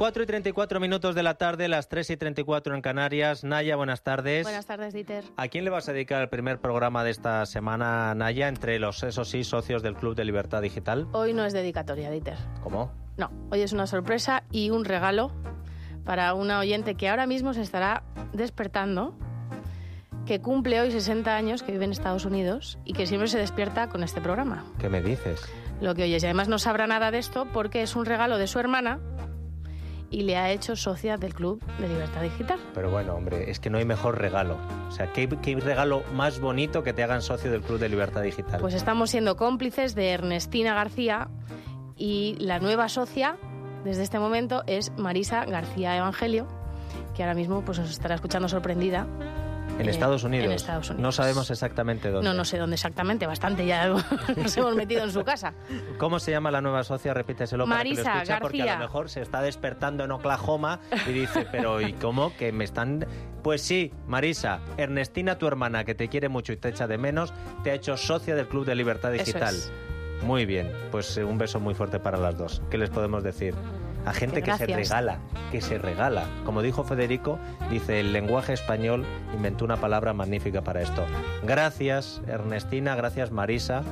4 y 34 minutos de la tarde, las 3 y 34 en Canarias. Naya, buenas tardes. Buenas tardes, Dieter. ¿A quién le vas a dedicar el primer programa de esta semana, Naya, entre los, eso sí, socios del Club de Libertad Digital? Hoy no es dedicatoria, Dieter. ¿Cómo? No, hoy es una sorpresa y un regalo para una oyente que ahora mismo se estará despertando, que cumple hoy 60 años, que vive en Estados Unidos y que siempre se despierta con este programa. ¿Qué me dices? Lo que oyes. Y además no sabrá nada de esto porque es un regalo de su hermana y le ha hecho socia del Club de Libertad Digital. Pero bueno, hombre, es que no hay mejor regalo. O sea, ¿qué, qué regalo más bonito que te hagan socio del Club de Libertad Digital? Pues estamos siendo cómplices de Ernestina García y la nueva socia desde este momento es Marisa García Evangelio, que ahora mismo pues, nos estará escuchando sorprendida. En Estados Unidos. En Estados Unidos. No sabemos exactamente dónde. No, no sé dónde exactamente, bastante ya nos hemos metido en su casa. ¿Cómo se llama la nueva socia? Repíteselo Marisa para que lo escuche, porque a lo mejor se está despertando en Oklahoma y dice, pero ¿y cómo? Que me están... Pues sí, Marisa, Ernestina, tu hermana, que te quiere mucho y te echa de menos, te ha hecho socia del Club de Libertad Eso Digital. es. Muy bien, pues eh, un beso muy fuerte para las dos. ¿Qué les podemos decir? A gente que se regala, que se regala. Como dijo Federico, dice, el lenguaje español inventó una palabra magnífica para esto. Gracias, Ernestina, gracias, Marisa,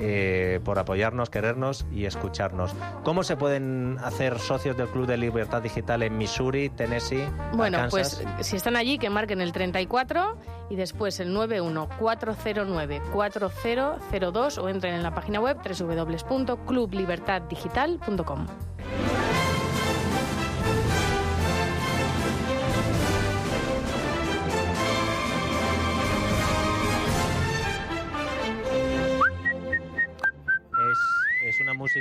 eh, por apoyarnos, querernos y escucharnos. ¿Cómo se pueden hacer socios del Club de Libertad Digital en Missouri, Tennessee, Bueno, Arkansas? pues si están allí, que marquen el 34 y después el 914094002 o entren en la página web www.clublibertaddigital.com.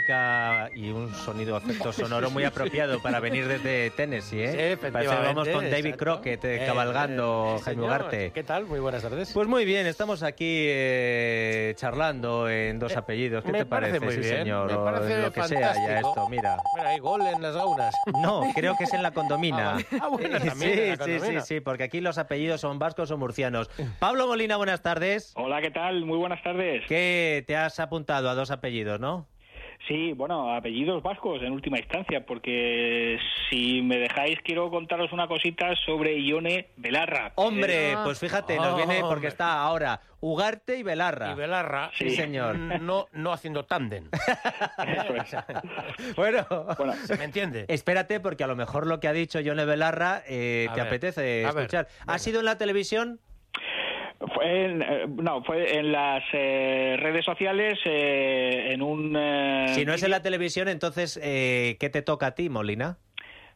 música y un sonido efecto sonoro muy apropiado para venir desde Tennessee, ¿eh? Sí, Parece que vamos efectivamente, con David exacto. Crockett eh, Eh, cabalgando, eh, Jaime señor. Ugarte. ¿Qué tal? Muy buenas tardes. Pues muy bien, estamos aquí eh, charlando en dos Eh, apellidos. ¿Qué me te parece? parece muy sí, bien, señor. me parece lo que sea ya esto, mira. Mira, hay gol en las gaunas. No, creo que es en la condomina. Ah, vale. Ah, bueno, también sí, en la sí, sí, condomina. sí, porque aquí los apellidos son vascos o murcianos. Pablo Molina, buenas tardes. Hola, ¿qué tal? Muy buenas tardes. ¿Qué te has apuntado a dos apellidos, no? Sí, bueno, apellidos vascos en última instancia, porque si me dejáis quiero contaros una cosita sobre Ione Belarra. Hombre, Ah. pues fíjate, nos viene porque Hombre. está ahora Ugarte y Belarra. Y Belarra. Sí, señor. No, no haciendo tándem. Eso es. Bueno, Bueno, ¿Me entiende? espérate porque a lo mejor lo que ha dicho Yone Belarra eh, te ver, apetece a ver, escuchar. ¿Ha sido en la televisión? Fue en, eh, no, fue en las eh, redes sociales eh, en un... eh, Si no es en la televisión, entonces, eh, ¿qué te toca a ti, Molina?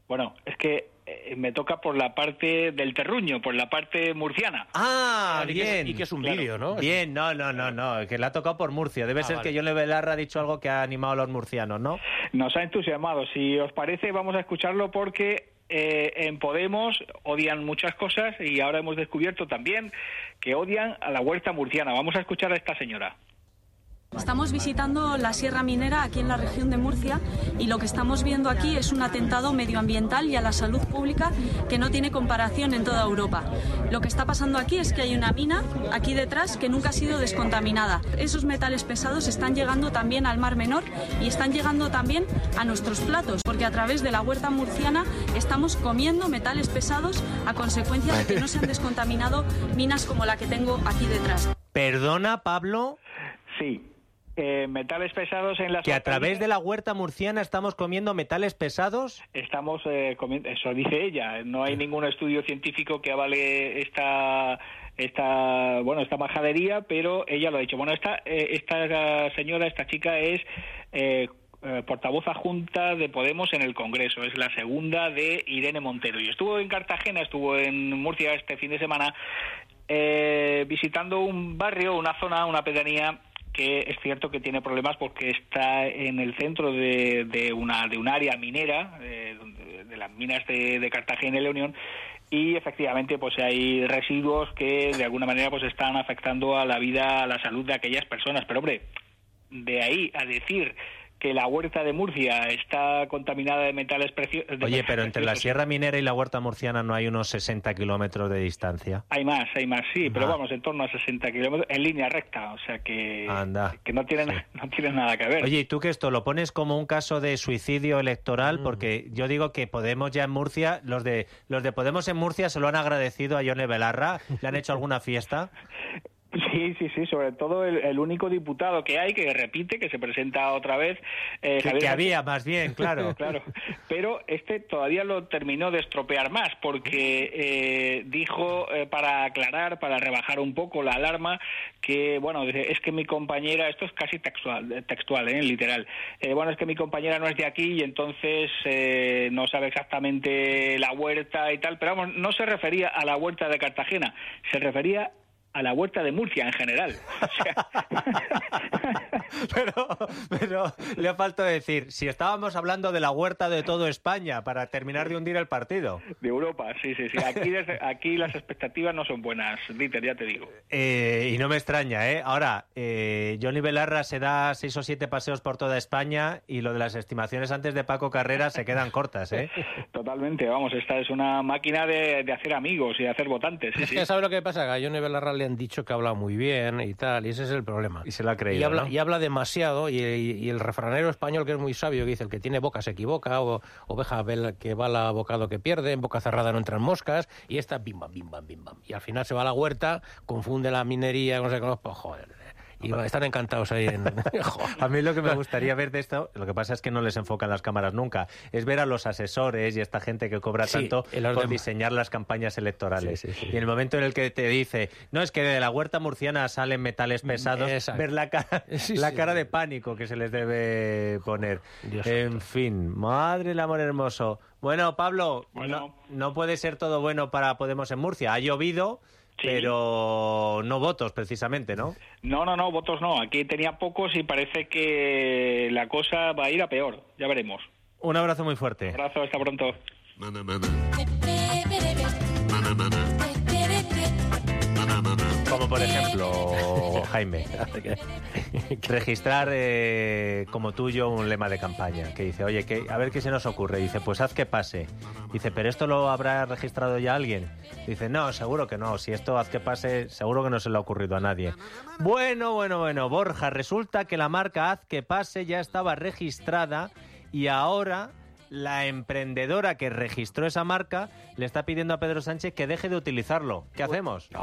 Bueno, es que eh, me toca por la parte del terruño, por la parte murciana. Ah, Y que es- bien. Y que es un Claro. vídeo, ¿no? Bien, no, no, no, no, que le ha tocado por Murcia. Debe Ah, ser vale. que Yone Belarra ha dicho algo que ha animado a los murcianos, ¿no? Nos ha entusiasmado. Si os parece, vamos a escucharlo porque eh, en Podemos odian muchas cosas y ahora hemos descubierto también que odian a la huerta murciana. Vamos a escuchar a esta señora. Estamos visitando la Sierra Minera aquí en la región de Murcia y lo que estamos viendo aquí es un atentado medioambiental y a la salud pública que no tiene comparación en toda Europa. Lo que está pasando aquí es que hay una mina aquí detrás que nunca ha sido descontaminada. Esos metales pesados están llegando también al Mar Menor y están llegando también a nuestros platos, porque a través de la huerta murciana estamos comiendo metales pesados a consecuencia de que no se han descontaminado minas como la que tengo aquí detrás. Perdona, Pablo, Sí. Eh, metales pesados en las que a través de la huerta murciana estamos comiendo metales pesados. estamos eh, comi- eso dice ella. No hay ningún estudio científico que avale esta esta bueno esta majadería pero ella lo ha dicho. Bueno esta eh, esta señora esta chica es eh, eh, portavoz adjunta de Podemos en el Congreso. Es la segunda de Irene Montero. Y estuvo en Cartagena estuvo en Murcia este fin de semana eh, visitando un barrio una zona una pedanía que es cierto que tiene problemas porque está en el centro de, de una de un área minera eh, de las minas de, Cartagena y León y efectivamente pues hay residuos que de alguna manera pues están afectando a la vida a la salud de aquellas personas. Pero hombre de ahí a decir que la huerta de Murcia está contaminada de metales preciosos. Oye, pero entre la Sierra Minera y la huerta murciana no hay unos 60 kilómetros de distancia. Hay más, hay más, sí, pero vamos, en torno a 60 kilómetros en línea recta, o sea que, Anda. que no, tienen, no tienen nada que ver. Oye, ¿y tú que esto lo pones como un caso de suicidio electoral? Mm. Porque yo digo que Podemos ya en Murcia, los de los de Podemos en Murcia se lo han agradecido a Yone Belarra, le han hecho alguna fiesta. Sí, sí, sí, sobre todo el, el único diputado que hay que repite, que se presenta otra vez. eh, Que, Javier que había, más bien, claro. Claro, pero este todavía lo terminó de estropear más porque eh, dijo eh, para aclarar, para rebajar un poco la alarma, que bueno, dice, es que mi compañera, esto es casi textual, textual, ¿eh? literal, eh, bueno, es que mi compañera no es de aquí y entonces eh, no sabe exactamente la huerta y tal, pero vamos, no se refería a la huerta de Cartagena, se refería a la huerta de Murcia en general. O sea, Pero, pero le ha faltado decir, si estábamos hablando de la huerta de todo España para terminar de hundir el partido. de Europa, sí, sí, sí. Aquí, desde- aquí las expectativas no son buenas, Dieter, ya te digo. Eh, y no me extraña, ¿eh? Ahora, eh, Johnny Belarra se da seis o siete paseos por toda España y lo de las estimaciones antes de Paco Carrera se quedan cortas, ¿eh? Totalmente, vamos, esta es una máquina de, de hacer amigos y de hacer votantes. Sí, Es sí. que ¿sabes lo que pasa? Que a Johnny Belarra le han dicho que habla muy bien y tal, y ese es el problema. Y se lo ha creído, Y habla, ¿no? y habla demasiado, y, y- y el refranero español, que es muy sabio, que dice, el que tiene boca se equivoca, o oveja que bala bocado que pierde, en boca cerrada no entran moscas, y esta bim bam, bim bam, bim bam. Y al final se va a la huerta, confunde la minería, no sé qué, pues joder. Y va- están encantados ahí en... A mí lo que me gustaría ver de esto, lo que pasa es que no les enfocan las cámaras nunca, es ver a los asesores y esta gente que cobra Sí, tanto por diseñar las campañas electorales. Sí, sí, sí. Y en el momento en el que te dice, no, es que de la huerta murciana salen metales pesados, Exacto. ver la cara, Sí, la cara de pánico que se les debe poner. Dios en fin, madre el amor hermoso. Bueno, Pablo, Bueno. No, no puede ser todo bueno para Podemos en Murcia. Ha llovido, Sí. pero no votos precisamente, ¿no? No, no, no, votos no. Aquí tenía pocos y parece que la cosa va a ir a peor. Ya veremos. Un abrazo muy fuerte. abrazo, hasta pronto. Como por ejemplo, Jaime, registrar eh, como tuyo un lema de campaña que dice, oye, que, a ver qué se nos ocurre. Dice, pues haz que pase. Dice, pero esto lo habrá registrado ya alguien. Dice, no, seguro que no. Si esto haz que pase, seguro que no se le ha ocurrido a nadie. Bueno, bueno, bueno, Borja, resulta que la marca haz que pase ya estaba registrada y ahora la emprendedora que registró esa marca le está pidiendo a Pedro Sánchez que deje de utilizarlo. ¿Qué hacemos?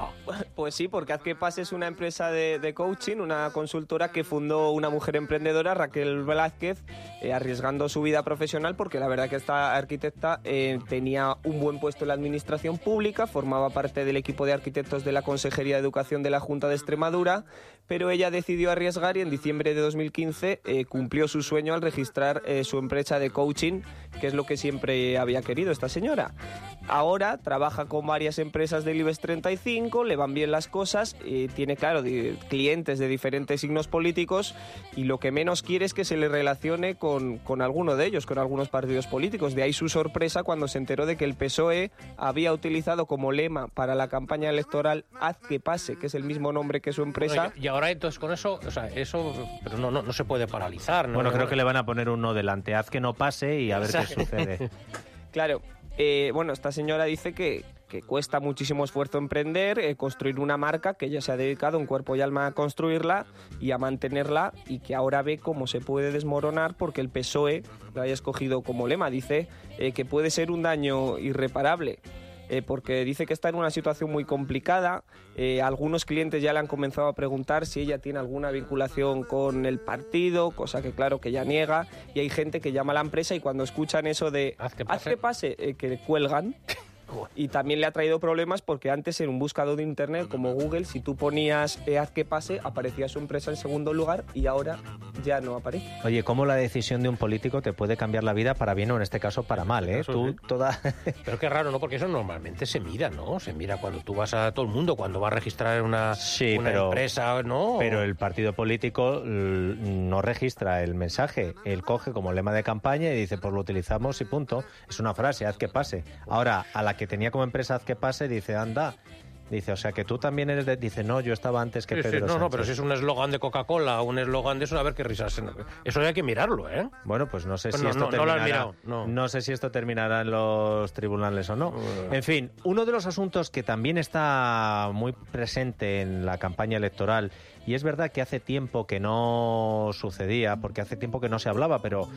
Pues sí, porque Haz que Pase es una empresa de, de coaching, una consultora que fundó una mujer emprendedora, Raquel Velázquez, eh, arriesgando su vida profesional porque la verdad que esta arquitecta eh, tenía un buen puesto en la administración pública, formaba parte del equipo de arquitectos de la Consejería de Educación de la Junta de Extremadura, pero ella decidió arriesgar y en diciembre de 2015 eh, cumplió su sueño al registrar eh, su empresa de coaching, que es lo que siempre había querido esta señora. Ahora trabaja con varias empresas del IBEX 35, le van bien las cosas, eh, tiene, claro, di- clientes de diferentes signos políticos y lo que menos quiere es que se le relacione con, con alguno de ellos, con algunos partidos políticos. De ahí su sorpresa cuando se enteró de que el PSOE había utilizado como lema para la campaña electoral Haz que pase, que es el mismo nombre que su empresa. Bueno, y y ahora entonces con eso, o sea, eso, pero no, no, no se puede paralizar, ¿no? Bueno, creo que le van a poner uno delante. Haz que no pase y a ver qué sucede. Claro, eh, bueno, esta señora dice que, que cuesta muchísimo esfuerzo emprender, eh, construir una marca, que ella se ha dedicado un cuerpo y alma a construirla y a mantenerla y que ahora ve cómo se puede desmoronar porque el PSOE lo haya escogido como lema. Dice eh, que puede ser un daño irreparable. Eh, porque dice que está en una situación muy complicada. Eh, algunos clientes ya le han comenzado a preguntar si ella tiene alguna vinculación con el partido, cosa que claro que ella niega. Y hay gente que llama a la empresa y cuando escuchan eso de Haz que haz pase". que pase, eh, que cuelgan. Y también le ha traído problemas porque antes en un buscador de internet como Google, si tú ponías eh, haz que pase, aparecía su empresa en segundo lugar y ahora ya no aparece. Oye, cómo la decisión de un político te puede cambiar la vida para bien o en este caso para mal, ¿eh? Tú sí. toda... Pero qué raro, ¿no? Porque eso normalmente se mira, ¿no? Se mira cuando tú vas a todo el mundo, cuando vas a registrar una, Sí, una pero- empresa, ¿no? Pero el partido político no registra el mensaje. Él coge como lema de campaña y dice, pues lo utilizamos y punto. Es una frase, haz que pase. Ahora, a la que tenía como empresa que pase, dice, anda. Dice, o sea que tú también eres de... Dice, no, yo estaba antes que Sí, sí, Pedro no, no, Sánchez". pero si es un eslogan de Coca-Cola o un eslogan de eso, a ver qué risas. Eso hay que mirarlo, ¿eh? Bueno, pues no sé Pues si no, esto no, no terminará. mirado, no. sé si esto terminará en los tribunales o no. En fin, uno de los asuntos que también está muy presente en la campaña electoral y es verdad que hace tiempo que no sucedía, porque hace tiempo que no se hablaba, pero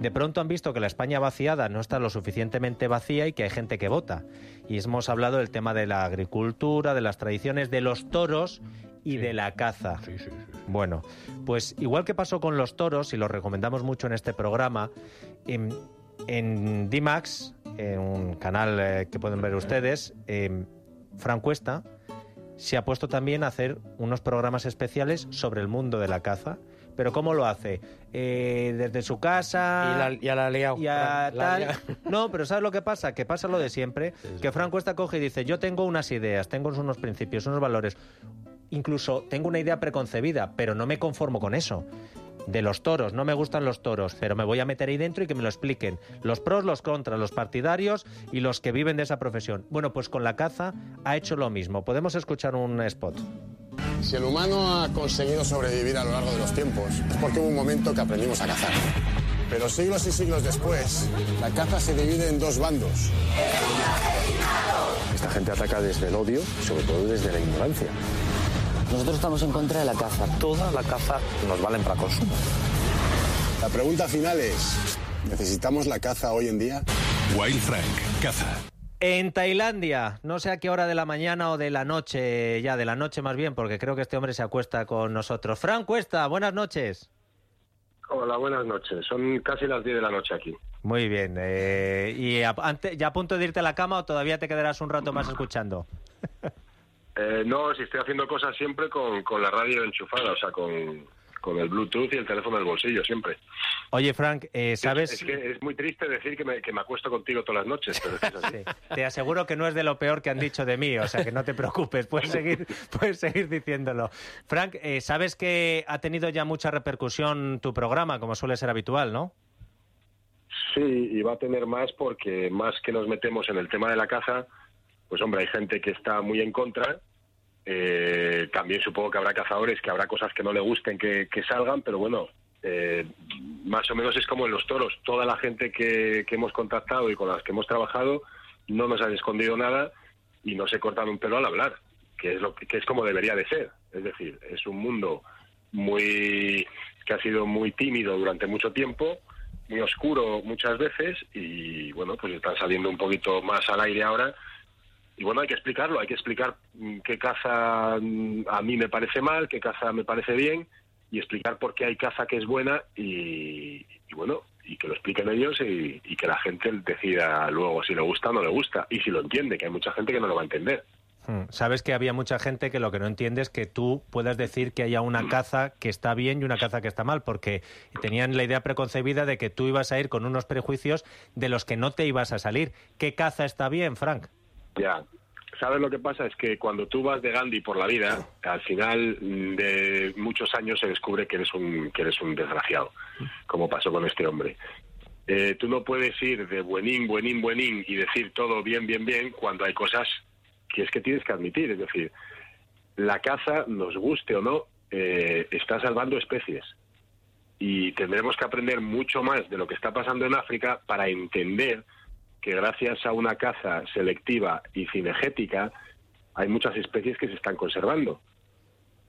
de pronto han visto que la España vaciada no está lo suficientemente vacía y que hay gente que vota. Y hemos hablado del tema de la agricultura, de las tradiciones, de los toros y de la caza. Sí, sí, sí. Bueno, pues igual que pasó con los toros, y lo recomendamos mucho en este programa, en, en D-Max, en un canal eh, que pueden ver ustedes, eh, Fran Cuesta se ha puesto también a hacer unos programas especiales sobre el mundo de la caza. Pero ¿cómo lo hace? Eh, desde su casa... Y, la, ya la ha liado. La- tal. No, pero ¿sabes lo que pasa? Que pasa lo de siempre, que Fran Cuesta coge y dice, yo tengo unas ideas, tengo unos principios, unos valores, incluso tengo una idea preconcebida, pero no me conformo con eso. De los toros, no me gustan los toros, pero me voy a meter ahí dentro y que me lo expliquen. Los pros, los contras, los partidarios y los que viven de esa profesión. Bueno, pues con la caza ha hecho lo mismo. Podemos escuchar un spot. Si el humano ha conseguido sobrevivir a lo largo de los tiempos, es porque hubo un momento que aprendimos a cazar. Pero siglos y siglos después, la caza se divide en dos bandos. Esta gente ataca desde el odio, sobre todo desde la ignorancia. Nosotros estamos en contra de la caza. Toda la caza nos valen para consumo. La pregunta final es, ¿necesitamos la caza hoy en día? Wild Frank, caza. En Tailandia, no sé a qué hora de la mañana o de la noche, ya de la noche más bien, porque creo que este hombre se acuesta con nosotros. Fran Cuesta, buenas noches. Hola, buenas noches. Son casi las 10 de la noche aquí. Muy bien. eh, ¿Y a, ante- ya a punto de irte a la cama o todavía te quedarás un rato más escuchando? Eh, no, si estoy haciendo cosas siempre con, con la radio enchufada, o sea, con, con el Bluetooth y el teléfono del bolsillo, siempre. Oye, Frank, eh, ¿sabes? Es, es que es muy triste decir que me, que me acuesto contigo todas las noches, pero es que es así. Sí, Te aseguro que no es de lo peor que han dicho de mí, o sea que no te preocupes, puedes seguir, puedes seguir diciéndolo. Frank, eh, sabes que ha tenido ya mucha repercusión tu programa, como suele ser habitual, ¿no? Sí, y va a tener más porque más que nos metemos en el tema de la caza, pues hombre, hay gente que está muy en contra. Eh, también supongo que habrá cazadores que habrá cosas que no le gusten que, salgan, pero bueno, eh, más o menos es como en los toros. Toda la gente que, que hemos contactado y con las que hemos trabajado no nos han escondido nada y no se cortan un pelo al hablar, que es lo que es como debería de ser. Es decir, es un mundo muy que ha sido muy tímido durante mucho tiempo, muy oscuro muchas veces y bueno, pues están saliendo un poquito más al aire ahora. Y bueno, hay que explicarlo, hay que explicar mm, qué caza mm, a mí me parece mal, qué caza me parece bien y explicar por qué hay caza que es buena y, y bueno, y que lo expliquen ellos y, y que la gente decida luego si le gusta o no le gusta y si lo entiende, que hay mucha gente que no lo va a entender. Hmm, Sabes que había mucha gente que lo que no entiende es que tú puedas decir que haya una caza que está bien y una caza que está mal, porque tenían la idea preconcebida de que tú ibas a ir con unos prejuicios de los que no te ibas a salir. ¿Qué caza está bien, Frank? Ya. ¿Sabes lo que pasa? Es que cuando tú vas de Gandhi por la vida, al final de muchos años se descubre que eres un, que eres un desgraciado, como pasó con este hombre. Eh, tú no puedes ir de buenín, buenín, buenín y decir todo bien, bien, bien cuando hay cosas que es que tienes que admitir. Es decir, la caza, nos guste o no, eh, está salvando especies. Y tendremos que aprender mucho más de lo que está pasando en África para entender que gracias a una caza selectiva y cinegética hay muchas especies que se están conservando.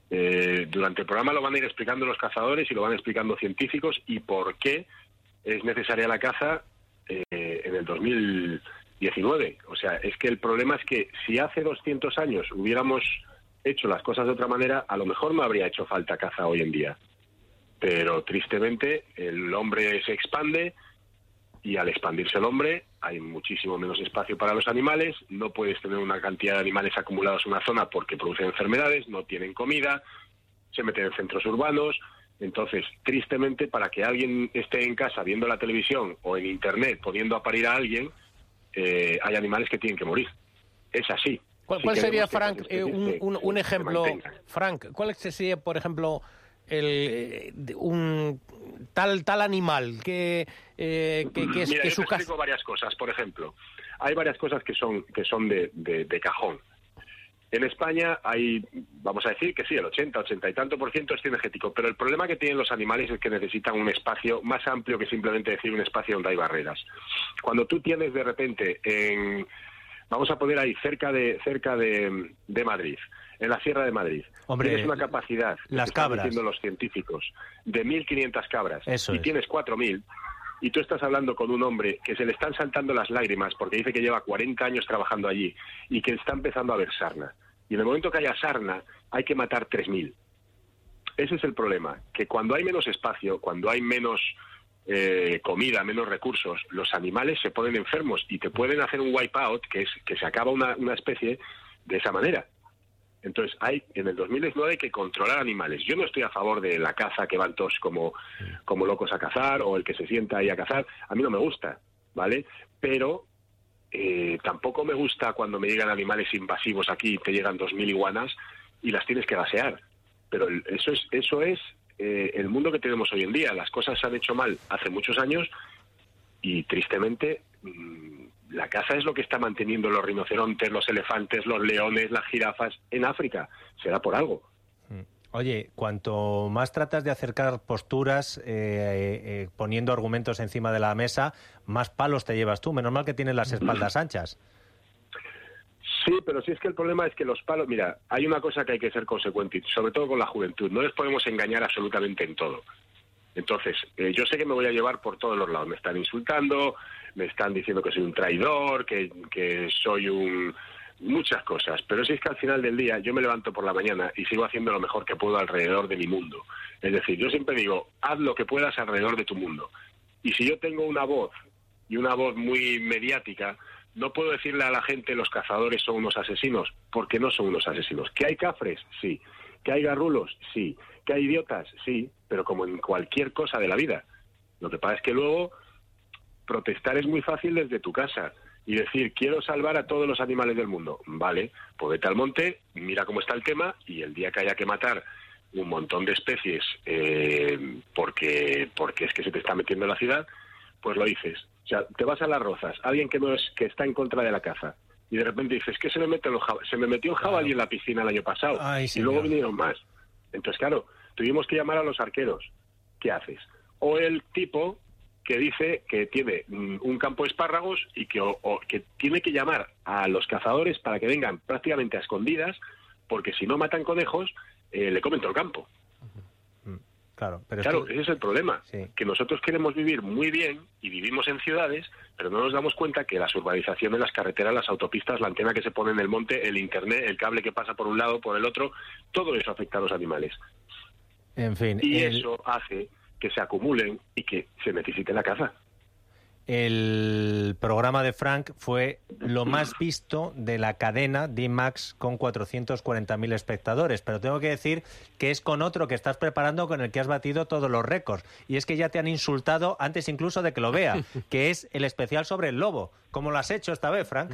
Eh, durante el programa lo van a ir explicando los cazadores y lo van explicando científicos y por qué es necesaria la caza eh, en el 2019. O sea, es que el problema es que si hace 200 años hubiéramos hecho las cosas de otra manera, a lo mejor no habría hecho falta caza hoy en día. Pero tristemente el hombre se expande y al expandirse el hombre hay muchísimo menos espacio para los animales, no puedes tener una cantidad de animales acumulados en una zona porque producen enfermedades, no tienen comida, se meten en centros urbanos. Entonces, tristemente, para que alguien esté en casa viendo la televisión o en Internet pudiendo a parir a alguien, eh, hay animales que tienen que morir. Es así. ¿Cuál, Si cuál sería, Frank, eh, un, ejemplo? Frank, cuál sería, por ejemplo, el, eh, un tal tal animal que, eh, que, que es Mira, que yo su te explico varias cosas. Por ejemplo, hay varias cosas que son que son de, de- de cajón. En España hay, vamos a decir que sí, el 80, 80 y tanto por ciento es cinegético, pero el problema que tienen los animales es que necesitan un espacio más amplio que simplemente decir un espacio donde hay barreras. Cuando tú tienes de repente en, vamos a poner ahí cerca de cerca de, de Madrid, en la Sierra de Madrid, Hombre, tienes una capacidad, las que están cabras. diciendo los científicos, de 1.500 cabras Eso y es. tienes 4.000 y tú estás hablando con un hombre que se le están saltando las lágrimas porque dice que lleva 40 años trabajando allí y que está empezando a ver sarna. Y en el momento que haya sarna, hay que matar 3.000. Ese es el problema, que cuando hay menos espacio, cuando hay menos eh, comida, menos recursos, los animales se ponen enfermos y te pueden hacer un wipeout, que es que se acaba una, una especie de esa manera. Entonces, hay en el 2019 hay que controlar animales. Yo no estoy a favor de la caza que van todos como, como locos a cazar o el que se sienta ahí a cazar. A mí no me gusta, ¿vale? Pero eh, tampoco me gusta cuando me llegan animales invasivos aquí, te llegan 2.000 iguanas y las tienes que gasear. Pero eso es, eso es eh, el mundo que tenemos hoy en día. Las cosas se han hecho mal hace muchos años y tristemente mm, la caza es lo que está manteniendo los rinocerontes, los elefantes, los leones, las jirafas en África. Será por algo. Oye, cuanto más tratas de acercar posturas, eh, eh, poniendo argumentos encima de la mesa, más palos te llevas tú. Menos mal que tienes las espaldas anchas. Sí, pero sí es que el problema es que los palos, mira, hay una cosa que hay que ser consecuente, sobre todo con la juventud, no les podemos engañar absolutamente en todo. Entonces, eh, yo sé que me voy a llevar por todos los lados, me están insultando, me están diciendo que soy un traidor, que, que soy un muchas cosas, pero si es que al final del día yo me levanto por la mañana y sigo haciendo lo mejor que puedo alrededor de mi mundo. Es decir, yo siempre digo, haz lo que puedas alrededor de tu mundo. Y si yo tengo una voz y una voz muy mediática, no puedo decirle a la gente los cazadores son unos asesinos, porque no son unos asesinos. ¿Que hay cafres? Sí. ¿Que hay garrulos? Sí. ¿Que hay idiotas? Sí, pero como en cualquier cosa de la vida. Lo que pasa es que luego protestar es muy fácil desde tu casa y decir, quiero salvar a todos los animales del mundo. Vale, pues vete al monte, mira cómo está el tema y el día que haya que matar un montón de especies eh, porque, porque es que se te está metiendo en la ciudad, pues lo dices. O sea, te vas a las rozas, alguien que no es que está en contra de la caza y de repente dices que se me mete los jab- se me metió un jabalí en la piscina el año pasado Ay, y luego vinieron más. Entonces, claro, tuvimos que llamar a los arqueros. ¿Qué haces? O el tipo que dice que tiene mm, un campo de espárragos y que, o- o que tiene que llamar a los cazadores para que vengan prácticamente a escondidas, porque si no matan conejos, eh, le comen todo el campo. Claro, pero claro, esto- ese es el problema. Que nosotros queremos vivir muy bien y vivimos en ciudades, pero no nos damos cuenta que las urbanizaciones, las carreteras, las autopistas, la antena que se pone en el monte, el internet, el cable que pasa por un lado, por el otro, todo eso afecta a los animales. en fin, Y el- eso hace que se acumulen y que se necesite la caza. El programa de Frank fue lo más visto de la cadena D-Max con 440.000 espectadores. Pero tengo que decir que es con otro que estás preparando con el que has batido todos los récords. Y es que ya te han insultado antes incluso de que lo vea, que es el especial sobre el lobo. ¿Cómo lo has hecho esta vez, Frank?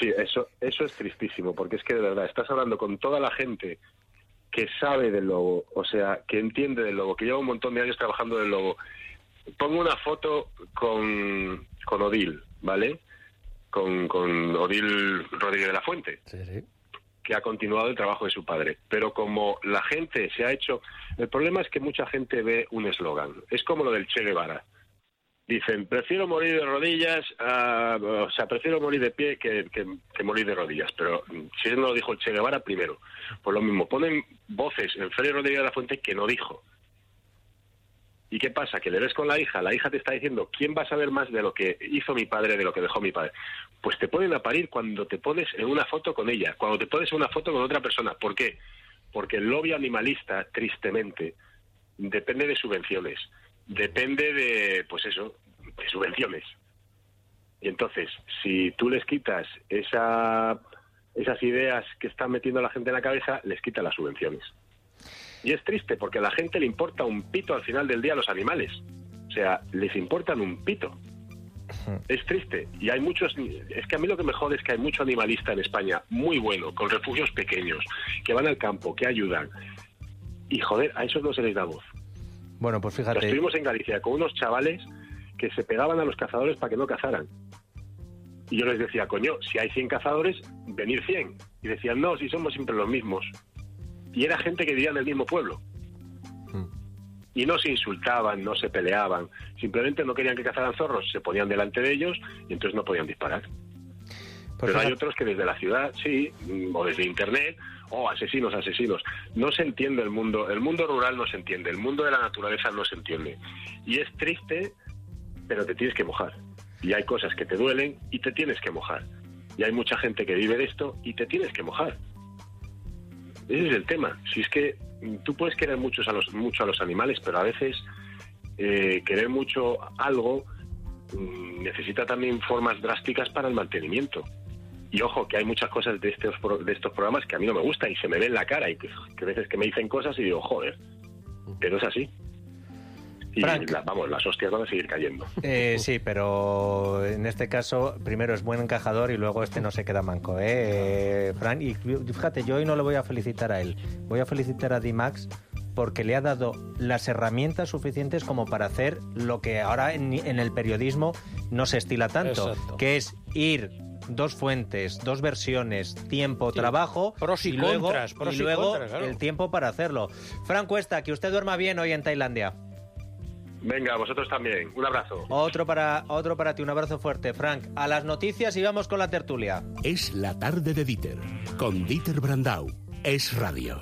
Sí, eso, eso es tristísimo, porque es que de verdad estás hablando con toda la gente que sabe del lobo, o sea, que entiende del lobo, que lleva un montón de años trabajando del lobo. Pongo una foto con, con Odil, ¿vale? Con, con Odil Rodríguez de la Fuente, que ha continuado el trabajo de su padre. Pero como la gente se ha hecho... El problema es que mucha gente ve un eslogan. Es como lo del Che Guevara. Dicen, prefiero morir de rodillas, a- o sea, prefiero morir de pie que, que- que morir de rodillas. Pero mm, si él no lo dijo el Che Guevara primero, pues lo mismo, ponen voces en Félix Rodríguez de la Fuente que no dijo. ¿Y qué pasa? Que le ves con la hija, la hija te está diciendo, ¿quién va a saber más de lo que hizo mi padre, de lo que dejó mi padre? Pues te ponen a parir cuando te pones en una foto con ella, cuando te pones en una foto con otra persona. ¿Por qué? Porque el lobby animalista, tristemente, depende de subvenciones, depende de, pues eso, de subvenciones. Y entonces, si tú les quitas esa, esas ideas que están metiendo la gente en la cabeza, les quita las subvenciones. Y es triste porque a la gente le importa un pito al final del día a los animales. O sea, les importan un pito. Es triste. Y hay muchos. Es que a mí lo que me jode es que hay mucho animalista en España muy bueno, con refugios pequeños, que van al campo, que ayudan. Y joder, a esos no se les da voz. Bueno, pues fíjate. Estuvimos en Galicia con unos chavales que se pegaban a los cazadores para que no cazaran. Y yo les decía, coño, si hay 100 cazadores, venir 100. Y decían, no, si somos siempre los mismos. Y era gente que vivía en el mismo pueblo. Y no se insultaban, no se peleaban, simplemente no querían que cazaran zorros, se ponían delante de ellos y entonces no podían disparar. Pero hay otros que desde la ciudad, sí, mm, o desde internet, o asesinos, asesinos. No se entiende el mundo, el mundo rural no se entiende, el mundo de la naturaleza no se entiende. Y es triste, pero te tienes que mojar. Y hay cosas que te duelen y te tienes que mojar. Y hay mucha gente que vive de esto y te tienes que mojar. Ese es el tema. Si es que tú puedes querer mucho a los, mucho a los animales, pero a veces eh, querer mucho algo mm, necesita también formas drásticas para el mantenimiento. Y ojo, que hay muchas cosas de estos, de estos programas que a mí no me gustan y se me ve en la cara y que, que veces que me dicen cosas y digo, joder, pero es así. Y Frank. la- vamos, las hostias van a seguir cayendo. Eh, sí, pero en este caso, primero es buen encajador y luego este no se queda manco, ¿eh? Eh, Fran, y fíjate, yo hoy no le voy a felicitar a él, voy a felicitar a Dimax porque le ha dado las herramientas suficientes como para hacer lo que ahora en, en el periodismo no se estila tanto, Exacto. que es ir dos fuentes, dos versiones, tiempo, trabajo Pros y luego, contras, pros y y luego contras, claro. el tiempo para hacerlo. Fran Cuesta, que usted duerma bien hoy en Tailandia. Venga, vosotros también. Un abrazo. Otro para, otro para ti, un abrazo fuerte. Frank, a las noticias y vamos con la tertulia. Es la tarde de Dieter, con Dieter Brandau. Es radio.